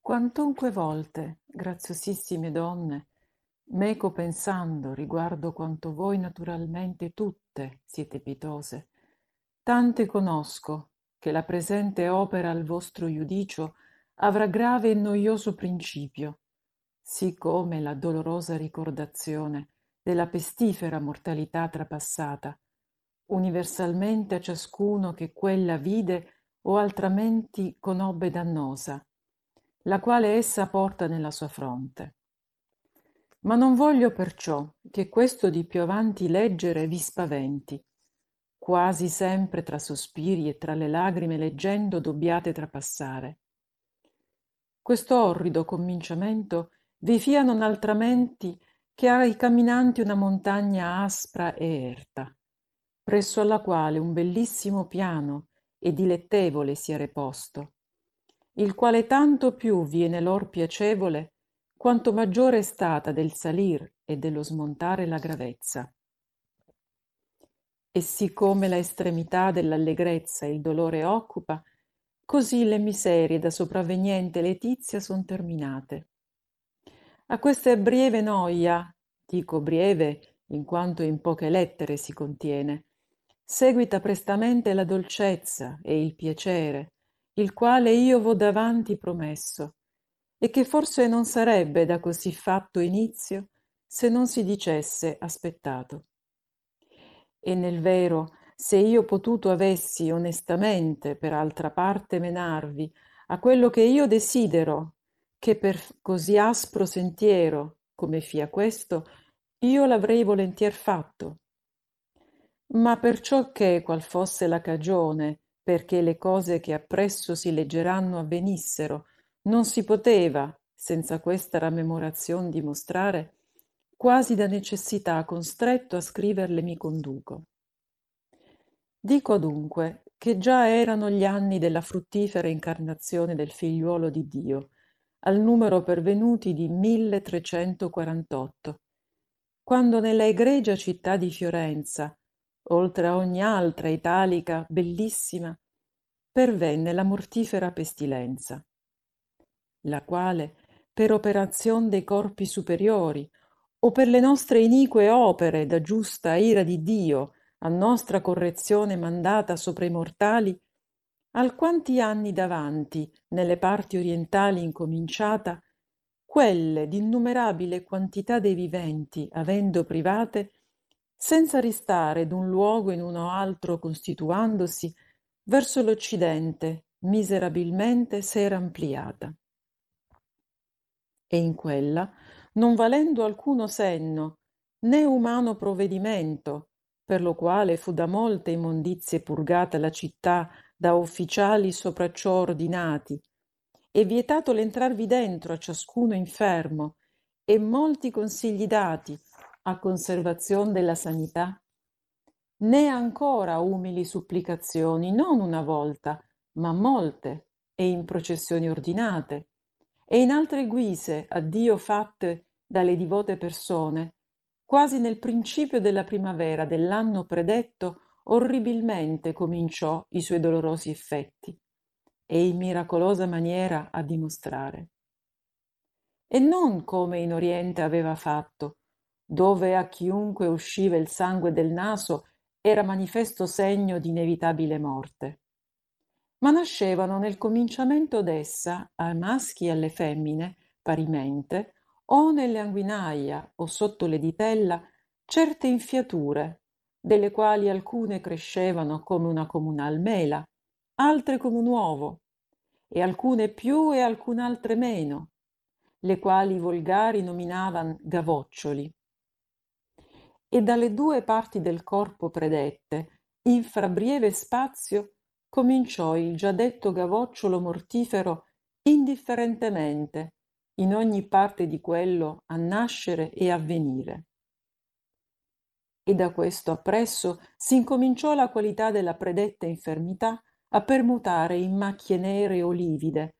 Quantunque volte, graziosissime donne, meco pensando riguardo quanto voi naturalmente tutte siete pietose, tante conosco che la presente opera al vostro iudicio avrà grave e noioso principio, sì come la dolorosa ricordazione della pestifera mortalità trapassata, universalmente a ciascuno che quella vide o altramenti conobbe dannosa, la quale essa porta nella sua fronte. Ma non voglio perciò che questo di più avanti leggere vi spaventi, quasi sempre tra sospiri e tra le lagrime leggendo dobbiate trapassare. Questo orrido cominciamento vi fia non altramenti che ai camminanti una montagna aspra e erta, presso alla quale un bellissimo piano e dilettevole si è reposto, il quale tanto più viene lor piacevole quanto maggiore è stata del salir e dello smontare la gravezza. E siccome la estremità dell'allegrezza il dolore occupa, così le miserie da sopravveniente letizia son terminate. A questa breve noia, dico breve in quanto in poche lettere si contiene, seguita prestamente la dolcezza e il piacere, il quale io vo davanti promesso, e che forse non sarebbe da così fatto inizio se non si dicesse aspettato. E nel vero, se io potuto avessi onestamente per altra parte menarvi a quello che io desidero, che per così aspro sentiero, come fia questo, io l'avrei volentier fatto. Ma perciò che, qual fosse la cagione, perché le cose che appresso si leggeranno avvenissero, non si poteva, senza questa rammemorazion dimostrare, quasi da necessità constretto a scriverle mi conduco. Dico dunque che già erano gli anni della fruttifera incarnazione del figliuolo di Dio, al numero pervenuti di 1348, quando nella egregia città di Fiorenza, oltre a ogni altra italica bellissima, pervenne la mortifera pestilenza, la quale, per operazion dei corpi superiori, o per le nostre inique opere da giusta ira di Dio, a nostra correzione mandata sopra i mortali, alquanti anni davanti, nelle parti orientali incominciata, quelle d'innumerabile quantità dei viventi, avendo private, senza ristare d'un luogo in uno altro constituandosi, verso l'Occidente miserabilmente s'era ampliata. E in quella, non valendo alcuno senno, né umano provvedimento, per lo quale fu da molte immondizie purgata la città da ufficiali sopra ciò ordinati, e vietato l'entrarvi dentro a ciascuno infermo, e molti consigli dati a conservazione della sanità, né ancora umili supplicazioni, non una volta, ma molte, e in processioni ordinate, e in altre guise a Dio fatte dalle divote persone, quasi nel principio della primavera dell'anno predetto, orribilmente cominciò i suoi dolorosi effetti, e in miracolosa maniera a dimostrare. E non come in Oriente aveva fatto, dove a chiunque usciva il sangue del naso era manifesto segno di inevitabile morte. Ma nascevano nel cominciamento d'essa, ai maschi e alle femmine, parimente, o nelle anguinaia o sotto le ditella, certe infiature, delle quali alcune crescevano come una comunal mela, altre come un uovo, e alcune più e alcun'altre meno, le quali i volgari nominavan gavoccioli e dalle due parti del corpo predette, in fra breve spazio, cominciò il già detto gavocciolo mortifero indifferentemente, in ogni parte di quello, a nascere e a venire. E da questo appresso si incominciò la qualità della predetta infermità a permutare in macchie nere o livide,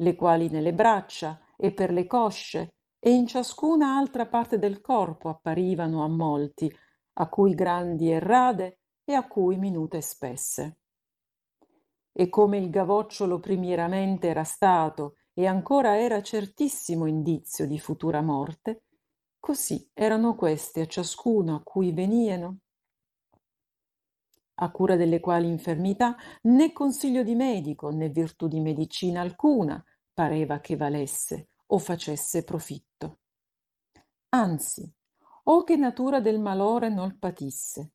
le quali nelle braccia e per le cosce e in ciascuna altra parte del corpo apparivano a molti, a cui grandi e rade e a cui minute e spesse. E come il gavocciolo primieramente era stato e ancora era certissimo indizio di futura morte, così erano queste a ciascuno a cui venieno, a cura delle quali infermità né consiglio di medico né virtù di medicina alcuna pareva che valesse o facesse profitto. Anzi, o che natura del malore non patisse,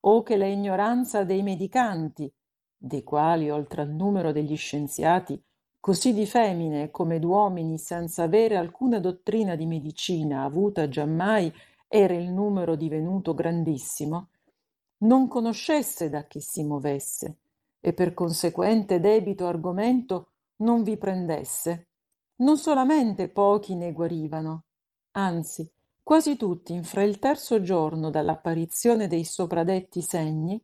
o che la ignoranza dei medicanti, dei quali oltre al numero degli scienziati, così di femmine come d'uomini senza avere alcuna dottrina di medicina avuta giammai era il numero divenuto grandissimo, non conoscesse da che si movesse e per conseguente debito argomento non vi prendesse. Non solamente pochi ne guarivano, anzi quasi tutti infra il terzo giorno dall'apparizione dei sopradetti segni,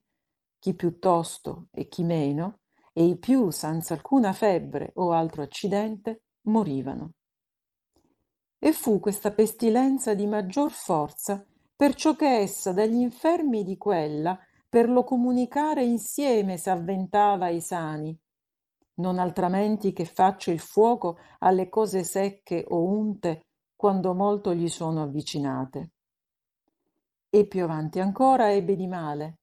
chi piuttosto e chi meno, e i più senza alcuna febbre o altro accidente, morivano. E fu questa pestilenza di maggior forza perciò che essa dagli infermi di quella per lo comunicare insieme s'avventava ai sani, non altramenti che faccia il fuoco alle cose secche o unte quando molto gli sono avvicinate. E più avanti ancora ebbe di male,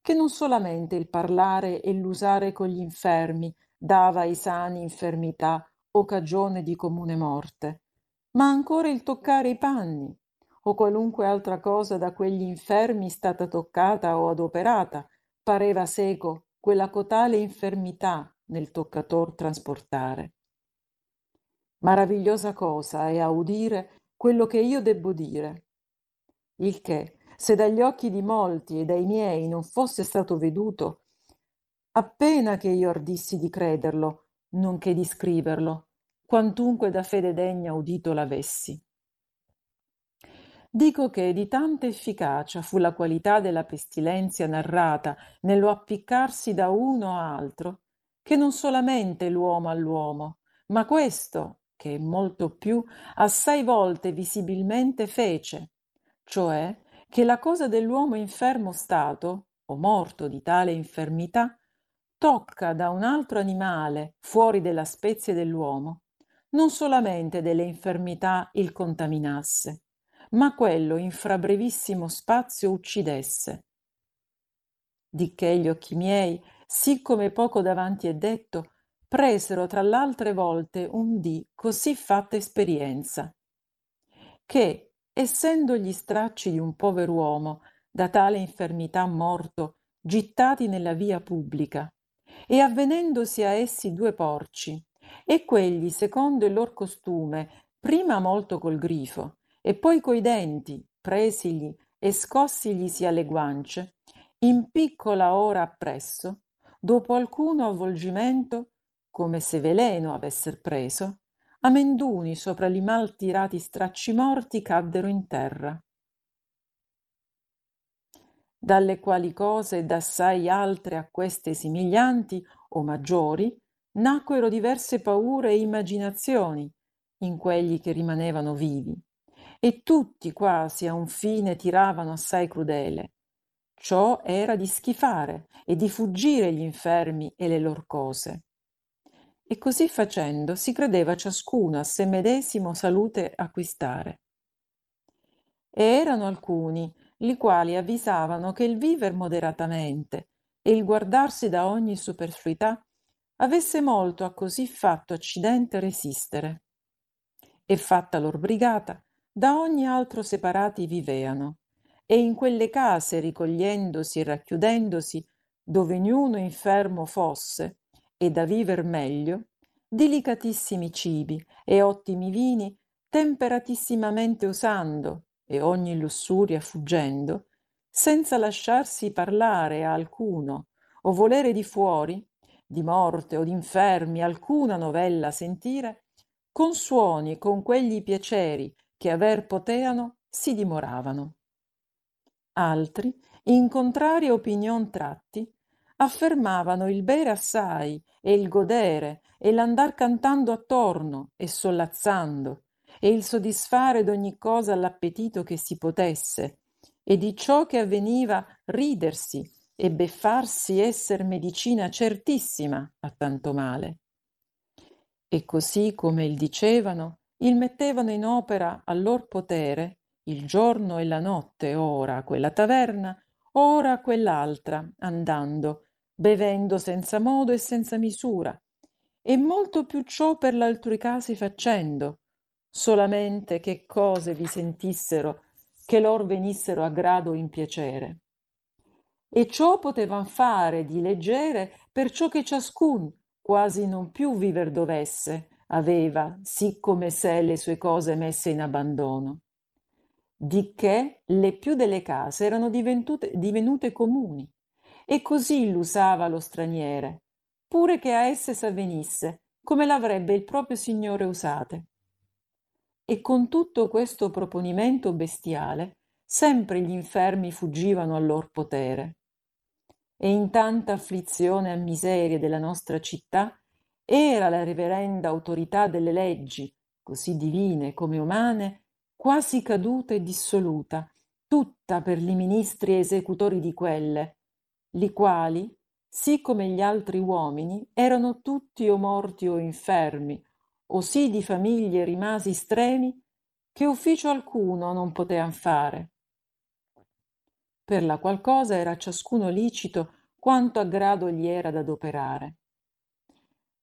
che non solamente il parlare e l'usare con gli infermi dava ai sani infermità o cagione di comune morte, ma ancora il toccare i panni, o qualunque altra cosa da quegli infermi stata toccata o adoperata, pareva seco quella cotale infermità nel toccator trasportare. Maravigliosa cosa è a udire quello che io debbo dire, il che, se dagli occhi di molti e dai miei non fosse stato veduto, appena che io ardissi di crederlo, nonché di scriverlo, quantunque da fede degna udito l'avessi. Dico che di tanta efficacia fu la qualità della pestilenzia narrata nello appiccarsi da uno a altro, che non solamente l'uomo all'uomo, ma questo, che molto più, assai volte visibilmente fece, cioè che la cosa dell'uomo infermo stato, o morto di tale infermità, tocca da un altro animale fuori della spezie dell'uomo, non solamente delle infermità il contaminasse, ma quello in fra brevissimo spazio uccidesse. Di che gli occhi miei, siccome poco davanti è detto, presero tra l'altre volte un dì così fatta esperienza, che, essendo gli stracci di un pover'uomo da tale infermità morto gittati nella via pubblica, e avvenendosi a essi due porci, e quegli, secondo il lor costume, prima molto col grifo, e poi coi denti, presigli e scossiglisi alle guance, in piccola ora appresso, dopo alcuno avvolgimento, come se veleno avesser preso, amenduni sopra li mal tirati stracci morti caddero in terra. Dalle quali cose d'assai altre a queste simiglianti o maggiori nacquero diverse paure e immaginazioni in quelli che rimanevano vivi e tutti quasi a un fine tiravano assai crudele. Ciò era di schifare e di fuggire gli infermi e le lor cose. E così facendo si credeva ciascuno a se medesimo salute acquistare. E erano alcuni, li quali avvisavano che il viver moderatamente e il guardarsi da ogni superfluità avesse molto a così fatto accidente resistere. E fatta lor brigata, da ogni altro separati viveano, e in quelle case ricogliendosi e racchiudendosi, dove niuno infermo fosse, e da viver meglio, delicatissimi cibi e ottimi vini, temperatissimamente usando, e ogni lussuria fuggendo, senza lasciarsi parlare a alcuno o volere di fuori, di morte o d'infermi alcuna novella sentire, con suoni con quegli piaceri che aver poteano si dimoravano. Altri, in contraria opinion tratti, affermavano il bere assai e il godere e l'andar cantando attorno e sollazzando e il soddisfare d'ogni cosa l'appetito che si potesse e di ciò che avveniva ridersi e beffarsi esser medicina certissima a tanto male. E così come il dicevano, il mettevano in opera al lor potere, il giorno e la notte, ora a quella taverna, ora a quell'altra, andando, bevendo senza modo e senza misura, e molto più ciò per l'altrui casi facendo, solamente che cose vi sentissero, che lor venissero a grado in piacere. E ciò potevan fare di leggere perciò che ciascun quasi non più viver dovesse, aveva, sì come sé, le sue cose messe in abbandono. Di che le più delle case erano divenute comuni, e così l'usava lo straniere, pure che a esse s'avvenisse, come l'avrebbe il proprio signore usate. E con tutto questo proponimento bestiale, sempre gli infermi fuggivano al lor potere e in tanta afflizione e miseria della nostra città era la reverenda autorità delle leggi, così divine come umane, quasi caduta e dissoluta, tutta per li ministri esecutori di quelle, li quali, sì come gli altri uomini, erano tutti o morti o infermi, o sì di famiglie rimasi stremi, che ufficio alcuno non potean fare per la qual cosa era ciascuno licito quanto a grado gli era d'adoperare.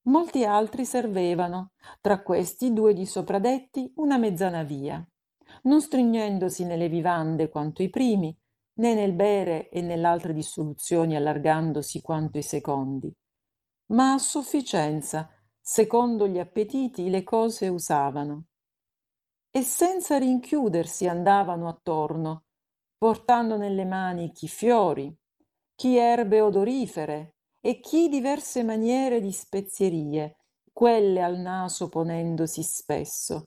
Molti altri servevano, tra questi due di sopradetti, una mezzana via, non stringendosi nelle vivande quanto i primi, né nel bere e nell'altre dissoluzioni allargandosi quanto i secondi, ma a sufficienza, secondo gli appetiti, le cose usavano. E senza rinchiudersi andavano attorno, portando nelle mani chi fiori, chi erbe odorifere e chi diverse maniere di spezierie, quelle al naso ponendosi spesso,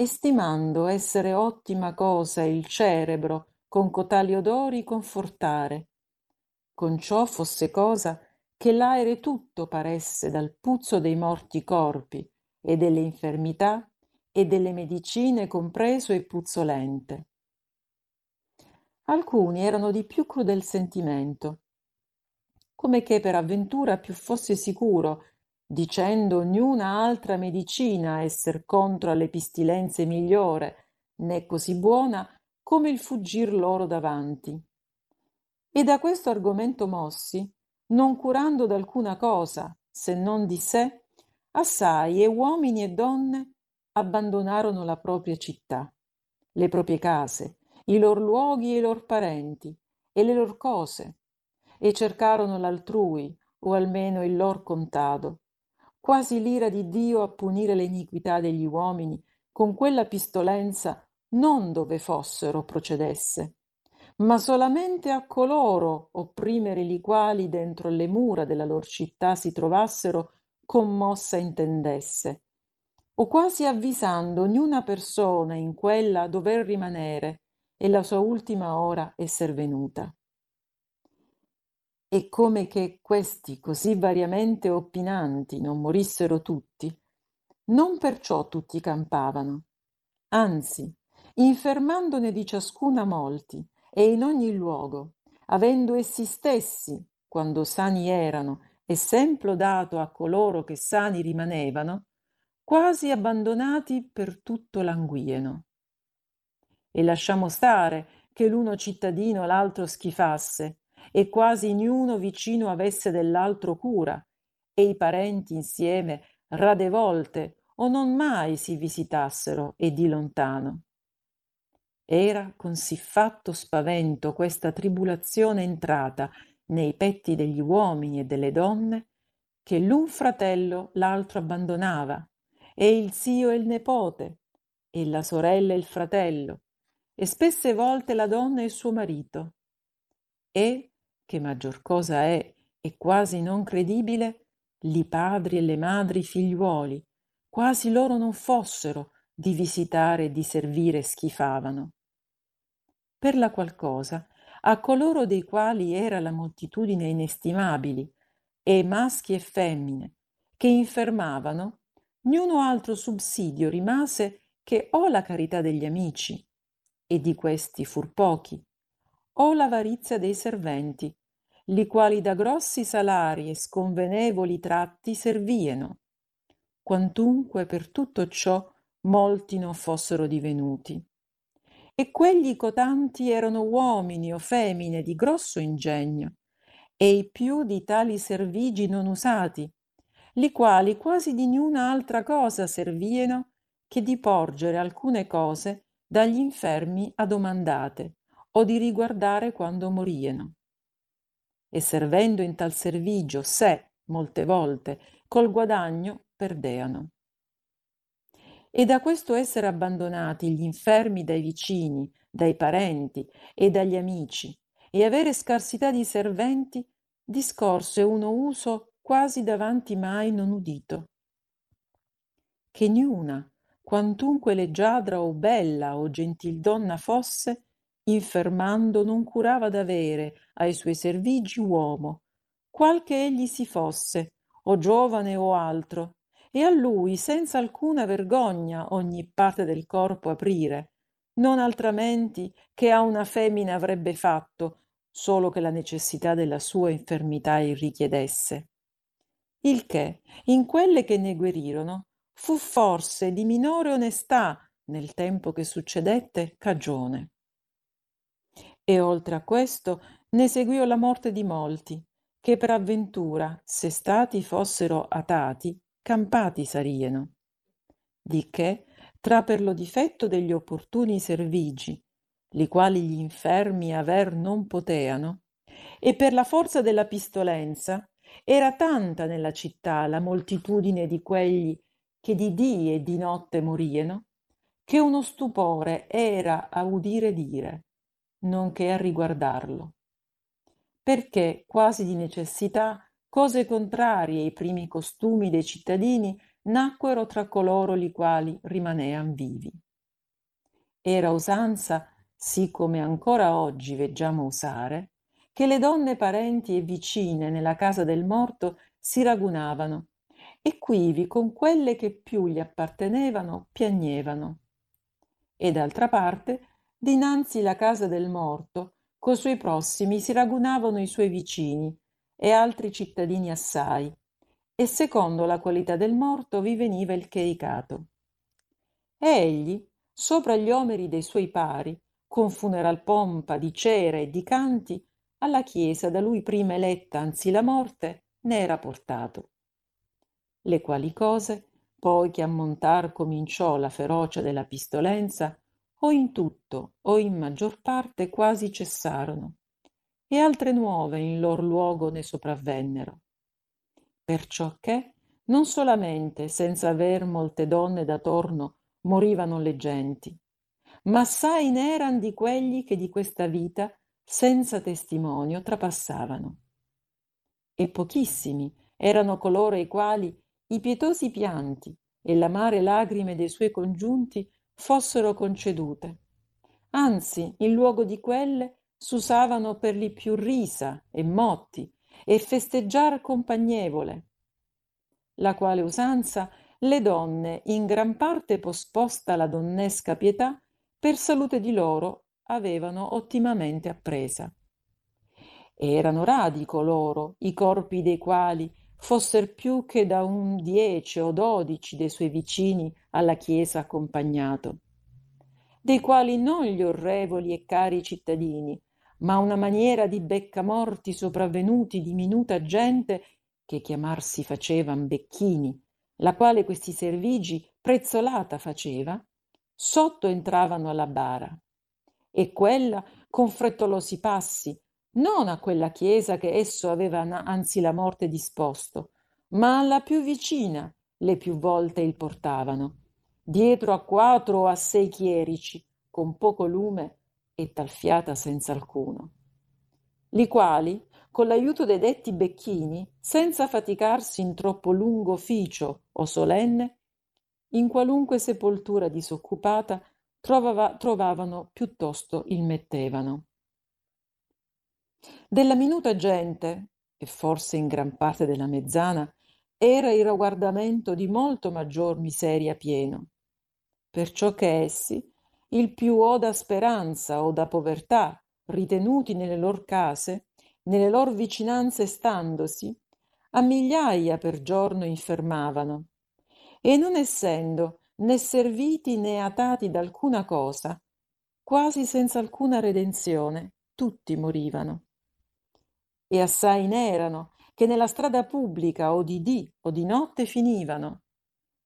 estimando essere ottima cosa il cerebro con cotali odori confortare. Con ciò fosse cosa che l'aere tutto paresse dal puzzo dei morti corpi e delle infermità e delle medicine compreso e puzzolente alcuni erano di più crudel sentimento come che per avventura più fosse sicuro dicendo niuna altra medicina esser contro alle pistilenze migliore né così buona come il fuggir loro davanti e da questo argomento mossi non curando d'alcuna cosa se non di sé assai e uomini e donne abbandonarono la propria città le proprie case i lor luoghi e i lor parenti e le lor cose e cercarono l'altrui o almeno il lor contado quasi l'ira di dio a punire le iniquità degli uomini con quella pistolenza non dove fossero procedesse ma solamente a coloro opprimere li quali dentro le mura della lor città si trovassero commossa intendesse o quasi avvisando ognuna persona in quella dover rimanere e la sua ultima ora esser venuta. E come che questi così variamente opinanti non morissero tutti, non perciò tutti campavano, anzi, infermandone di ciascuna molti e in ogni luogo, avendo essi stessi, quando sani erano, esempio dato a coloro che sani rimanevano, quasi abbandonati per tutto languieno. E lasciamo stare che l'uno cittadino l'altro schifasse e quasi niuno vicino avesse dell'altro cura e i parenti insieme rade volte o non mai si visitassero e di lontano. Era con sì fatto spavento questa tribulazione entrata nei petti degli uomini e delle donne che l'un fratello l'altro abbandonava e il zio e il nepote e la sorella e il fratello e spesse volte la donna e il suo marito e che maggior cosa è e quasi non credibile li padri e le madri figliuoli quasi loro non fossero di visitare e di servire schifavano. Per la qual cosa a coloro dei quali era la moltitudine inestimabili e maschi e femmine che infermavano niuno altro subsidio rimase che o la carità degli amici e di questi fur pochi, o l'avarizia dei serventi, li quali da grossi salari e sconvenevoli tratti servieno, quantunque per tutto ciò molti non fossero divenuti. E quegli cotanti erano uomini o femmine di grosso ingegno, e i più di tali servigi non usati, li quali quasi di niuna altra cosa servieno che di porgere alcune cose dagli infermi adomandate o di riguardare quando morieno. E servendo in tal servigio sé, molte volte, col guadagno perdeano. E da questo essere abbandonati gli infermi dai vicini, dai parenti e dagli amici, e avere scarsità di serventi, discorse uno uso quasi davanti mai non udito. Che niuna, quantunque leggiadra o bella o gentil donna fosse, infermando non curava d'avere ai suoi servigi uomo, qual che egli si fosse, o giovane o altro, e a lui senza alcuna vergogna ogni parte del corpo aprire, non altramenti che a una femmina avrebbe fatto, solo che la necessità della sua infermità il richiedesse. Il che, in quelle che ne guerirono, fu forse di minore onestà nel tempo che succedette cagione. E oltre a questo ne seguiò la morte di molti, che per avventura, se stati fossero atati, campati sarieno. Di che, tra per lo difetto degli opportuni servigi, li quali gli infermi aver non poteano, e per la forza della pistolenza, era tanta nella città la moltitudine di quelli che di dì e di notte morieno, che uno stupore era a udire dire nonché a riguardarlo. Perché quasi di necessità cose contrarie ai primi costumi dei cittadini nacquero tra coloro li quali rimanean vivi. Era usanza, sì come ancora oggi veggiamo usare, che le donne parenti e vicine nella casa del morto si ragunavano e quivi con quelle che più gli appartenevano piagnevano. E d'altra parte dinanzi la casa del morto co suoi prossimi si ragunavano i suoi vicini e altri cittadini assai e secondo la qualità del morto vi veniva il chericato. E egli sopra gli omeri dei suoi pari con funeral pompa di cere e di canti alla chiesa da lui prima eletta anzi la morte ne era portato. Le quali cose poi che ammontar cominciò la ferocia della pistolenza o in tutto o in maggior parte quasi cessarono e altre nuove in lor luogo ne sopravvennero. Perciò che non solamente senza aver molte donne da torno morivano le genti ma assai ne eran di quelli che di questa vita senza testimonio trapassavano. E pochissimi erano coloro ai quali i pietosi pianti e l'amare lagrime dei suoi congiunti fossero concedute. Anzi in luogo di quelle s'usavano per li più risa e motti e festeggiar compagnevole la quale usanza le donne in gran parte posposta la donnesca pietà per salute di loro avevano ottimamente appresa. Erano radi coloro i corpi dei quali fosser più che da un dieci o dodici de suoi vicini alla chiesa accompagnato dei quali non gli orrevoli e cari cittadini ma una maniera di beccamorti sopravvenuti di minuta gente che chiamar si facevan becchini la quale questi servigi prezzolata faceva sotto entravano alla bara e quella con frettolosi passi non a quella chiesa che esso aveva anzi la morte disposto, ma alla più vicina le più volte il portavano, dietro a quattro o a sei chierici, con poco lume e talfiata senza alcuno, li quali, con l'aiuto dei detti becchini, senza faticarsi in troppo lungo officio o solenne, in qualunque sepoltura disoccupata trovava, trovavano piuttosto il mettevano della minuta gente e forse in gran parte della mezzana era il riguardamento di molto maggior miseria pieno perciò che essi il più o da speranza o da povertà ritenuti nelle lor case nelle lor vicinanze standosi a migliaia per giorno infermavano e non essendo né serviti né atati da alcuna cosa, quasi senza alcuna redenzione, tutti morivano. E assai n'erano che nella strada pubblica o di dì o di notte finivano,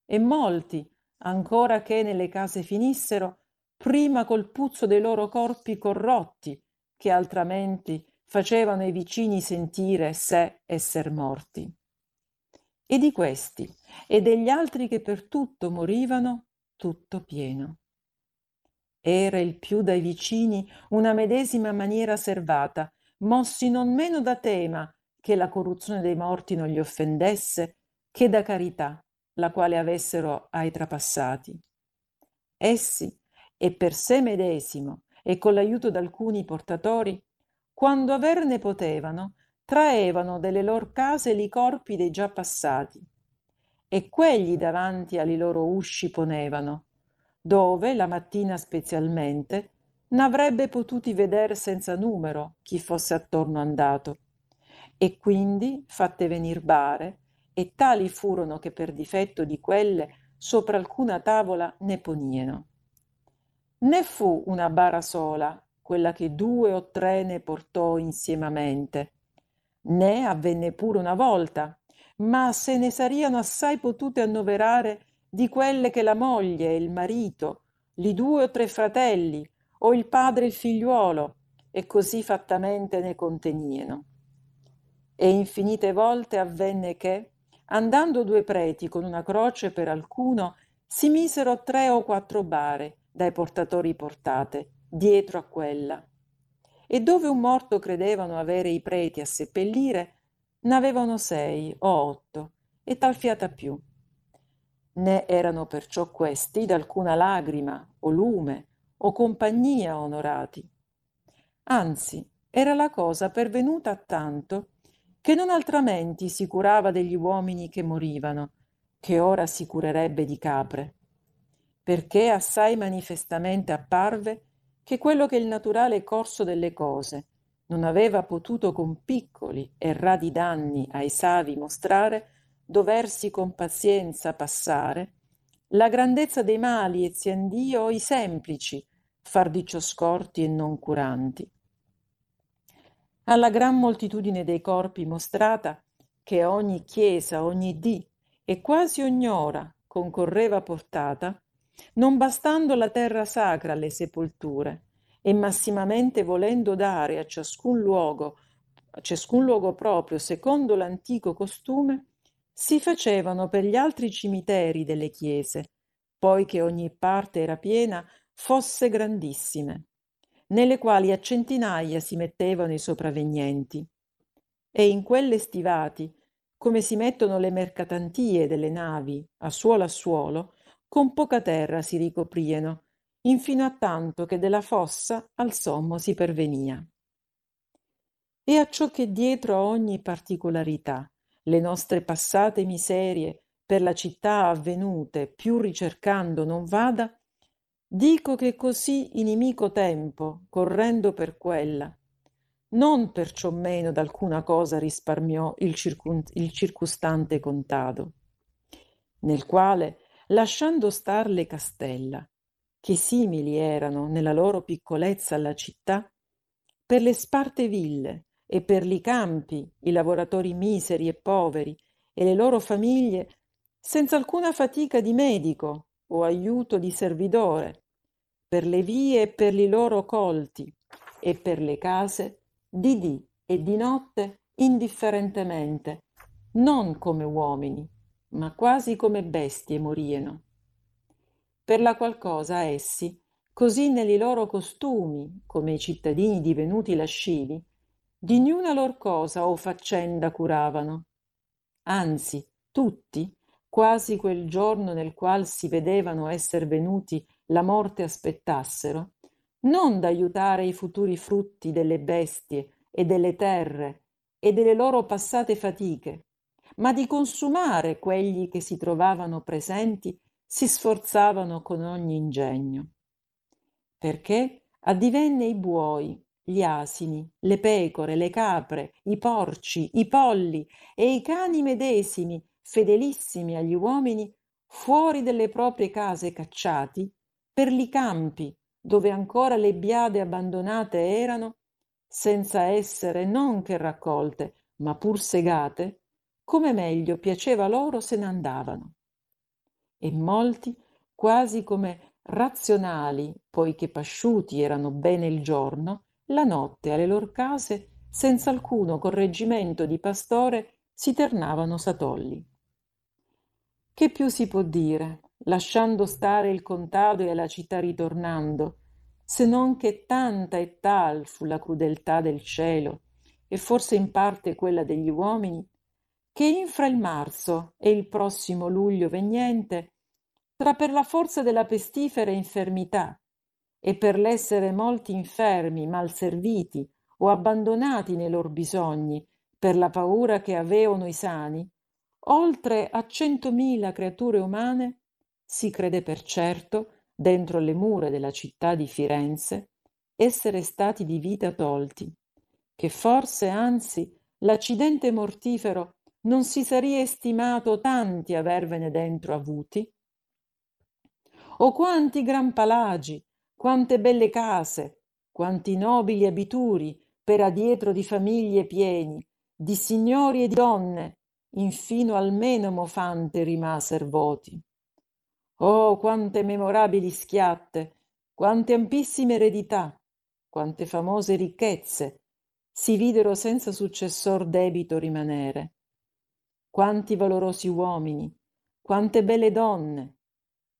e molti, ancora che nelle case finissero, prima col puzzo dei loro corpi corrotti, che altramenti facevano ai vicini sentire sé esser morti. E di questi e degli altri che per tutto morivano, tutto pieno. Era il più dai vicini una medesima maniera servata, mossi non meno da tema che la corruzione dei morti non gli offendesse, che da carità, la quale avessero ai trapassati. Essi, e per sé medesimo, e con l'aiuto d'alcuni portatori, quando averne potevano, traevano delle lor case li corpi dei già passati, e quelli davanti ali loro usci ponevano, dove la mattina specialmente n'avrebbe potuti veder senza numero chi fosse attorno andato, e quindi fatte venir bare, e tali furono che per difetto di quelle sopra alcuna tavola ne ponieno. Né fu una bara sola, quella che due o tre ne portò insiemamente, né avvenne pure una volta, ma se ne sariano assai potute annoverare di quelle che la moglie e il marito, li due o tre fratelli, o il padre il figliuolo, e così fattamente ne contenieno. E infinite volte avvenne che, andando due preti con una croce per alcuno, si misero tre o quattro bare dai portatori portate, dietro a quella. E dove un morto credevano avere i preti a seppellire, n'avevano sei o otto, e tal fiata più né erano perciò questi d'alcuna lagrima o lume o compagnia onorati. Anzi, era la cosa pervenuta a tanto che non altramenti si curava degli uomini che morivano, che ora si curerebbe di capre, perché assai manifestamente apparve che quello che il naturale corso delle cose non aveva potuto con piccoli e radi danni ai savi mostrare, doversi con pazienza passare, la grandezza dei mali e ziandio i semplici, far di ciò scorti e non curanti. Alla gran moltitudine dei corpi mostrata, che ogni chiesa, ogni dì e quasi ogni ora concorreva portata, non bastando la terra sacra alle sepolture, e massimamente volendo dare a ciascun luogo, a ciascun luogo proprio secondo l'antico costume, si facevano per gli altri cimiteri delle chiese, poi che ogni parte era piena, fosse grandissime, nelle quali a centinaia si mettevano i sopravvenienti. E in quelle stivati, come si mettono le mercatantie delle navi a suolo a suolo, con poca terra si ricoprieno, infino a tanto che della fossa al sommo si pervenia. E a ciò che dietro a ogni particolarità le nostre passate miserie per la città avvenute più ricercando non vada, dico che così inimico tempo, correndo per quella, non perciò meno d'alcuna cosa risparmiò il, circun- il circustante contado, nel quale, lasciando star le castella, che simili erano nella loro piccolezza alla città, per le sparte ville, e per li campi i lavoratori miseri e poveri e le loro famiglie senza alcuna fatica di medico o aiuto di servidore, per le vie e per li loro colti e per le case di dì e di notte indifferentemente, non come uomini, ma quasi come bestie morieno. Per la qual cosa essi, così negli loro costumi, come i cittadini divenuti lascivi, di niuna lor cosa o faccenda curavano. Anzi, tutti, quasi quel giorno nel qual si vedevano esser venuti la morte aspettassero, non d'aiutare i futuri frutti delle bestie e delle terre e delle loro passate fatiche, ma di consumare quelli che si trovavano presenti, si sforzavano con ogni ingegno. Perché addivenne i buoi, gli asini, le pecore, le capre, i porci, i polli e i cani medesimi, fedelissimi agli uomini, fuori delle proprie case cacciati, per li campi dove ancora le biade abbandonate erano, senza essere non che raccolte, ma pur segate, come meglio piaceva loro se ne andavano. E molti, quasi come razionali, poiché pasciuti erano bene il giorno, la notte alle lor case, senza alcuno correggimento di pastore, si ternavano satolli. Che più si può dire, lasciando stare il contado e alla città ritornando, se non che tanta e tal fu la crudeltà del cielo, e forse in parte quella degli uomini, che infra il marzo e il prossimo luglio vegnente, tra per la forza della pestifera infermità e per l'essere molti infermi, mal serviti o abbandonati nei lor bisogni, per la paura che aveano i sani, oltre a centomila creature umane, si crede per certo, dentro le mura della città di Firenze, essere stati di vita tolti, che forse anzi l'accidente mortifero non si saria estimato tanti avervene dentro avuti? O quanti gran palagi, quante belle case, quanti nobili abituri per adietro di famiglie pieni, di signori e di donne, infino almeno mofante rimaser voti. Oh, quante memorabili schiatte, quante ampissime eredità, quante famose ricchezze si videro senza successor debito rimanere. Quanti valorosi uomini, quante belle donne,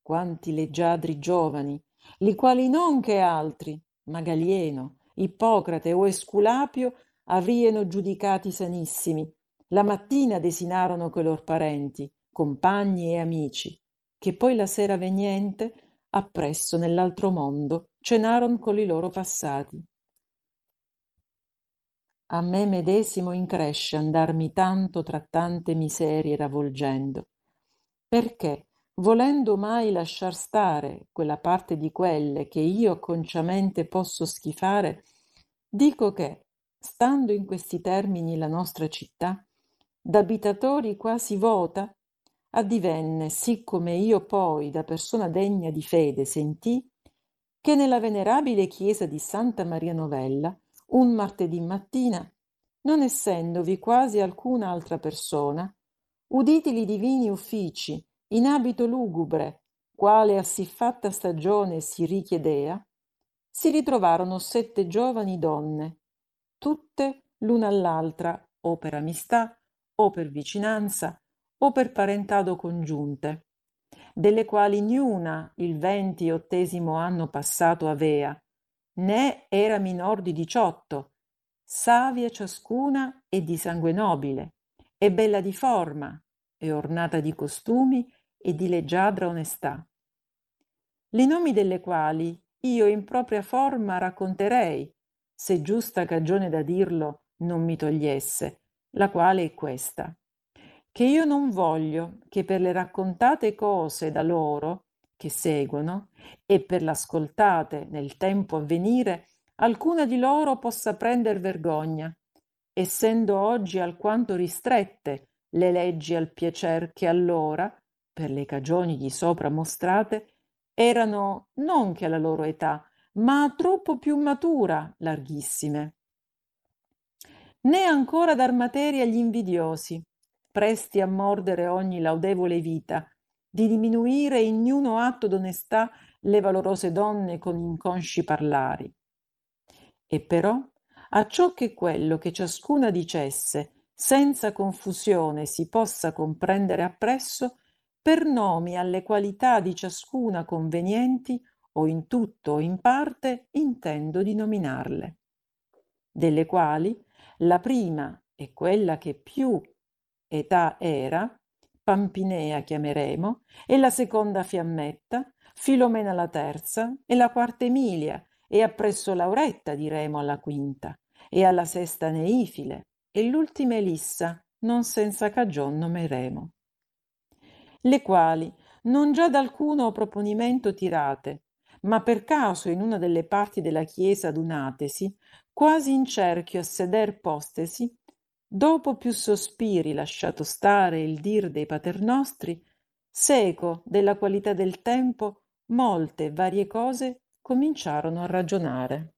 quanti leggiadri giovani, li quali non che altri, ma Galieno, Ippocrate o Esculapio avrieno giudicati sanissimi, la mattina desinarono coi lor parenti, compagni e amici, che poi la sera vegnente, appresso nell'altro mondo, cenaron con i loro passati. A me medesimo incresce andarmi tanto tra tante miserie ravolgendo. Perché? Volendo mai lasciar stare quella parte di quelle che io conciamente posso schifare dico che stando in questi termini la nostra città d'abitatori quasi vota addivenne sì come io poi da persona degna di fede sentì che nella venerabile chiesa di santa maria novella un martedì mattina non essendovi quasi alcuna altra persona uditi li divini uffici in abito lugubre quale a siffatta stagione si richiedea si ritrovarono sette giovani donne tutte l'una all'altra o per amistà o per vicinanza o per parentado congiunte delle quali niuna il venti ottesimo anno passato avea né era minor di diciotto savia ciascuna e di sangue nobile e bella di forma e ornata di costumi e di leggiadra onestà. Li nomi delle quali io in propria forma racconterei se giusta cagione da dirlo non mi togliesse la quale è questa che io non voglio che per le raccontate cose da loro che seguono e per l'ascoltate nel tempo a venire alcuna di loro possa prender vergogna essendo oggi alquanto ristrette le leggi al piacer che allora per le cagioni di sopra mostrate erano non che alla loro età ma troppo più matura larghissime. Né ancora dar materia agli invidiosi presti a mordere ogni laudevole vita di diminuire in niuno atto d'onestà le valorose donne con inconsci parlari. E però acciò che quello che ciascuna dicesse senza confusione si possa comprendere appresso per nomi alle qualità di ciascuna convenienti o in tutto o in parte intendo di nominarle delle quali la prima è quella che più età era Pampinea chiameremo, e la seconda Fiammetta, Filomena la terza, e la quarta Emilia, e appresso Lauretta diremo alla quinta, e alla sesta Neifile, e l'ultima Elissa, non senza cagion nomeremo. Le quali, non già d'alcuno proponimento tirate, ma per caso in una delle parti della chiesa adunatesi, quasi in cerchio a seder postesi, dopo più sospiri lasciato stare il dir dei paternostri seco della qualità del tempo, molte varie cose cominciarono a ragionare.